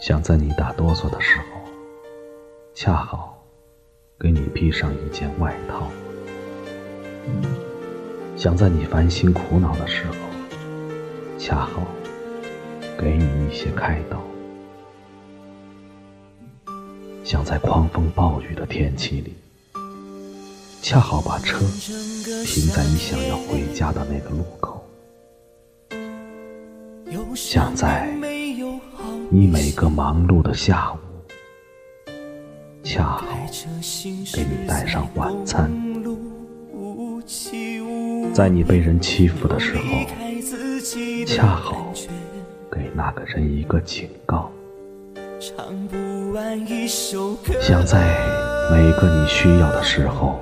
想在你打哆嗦的时候，恰好给你披上一件外套；想在你烦心苦恼的时候，恰好给你一些开导；想在狂风暴雨的天气里，恰好把车停在你想要回家的那个路口；想在。你每个忙碌的下午，恰好给你带上晚餐；在你被人欺负的时候，恰好给那个人一个警告；想在每个你需要的时候，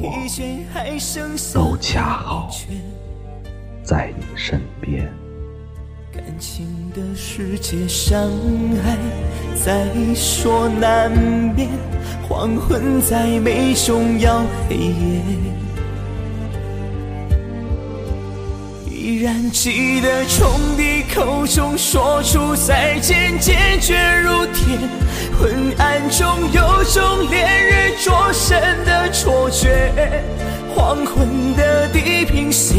我都恰好在你身边。感情的世界，伤害在所难免。黄昏再美，终要黑夜。依然记得从你口中说出再见，坚决如铁。昏暗中有种烈日灼身的错觉。黄昏的地平线。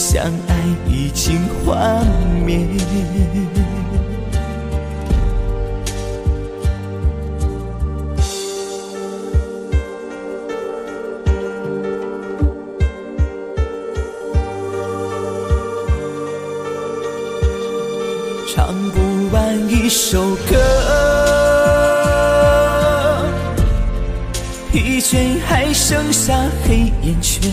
相爱已经幻灭，唱不完一首歌，疲倦还剩下黑眼圈。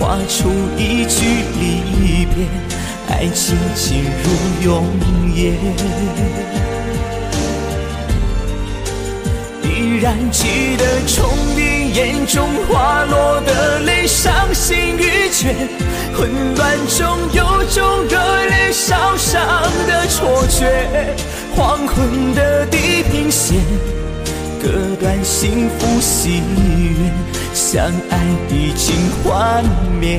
画出一句离别，爱情进入永夜。依然记得从你眼中滑落的泪，伤心欲绝。混乱中有种热泪烧伤的错觉。黄昏的地平线，割断幸福喜悦。相爱已经幻灭。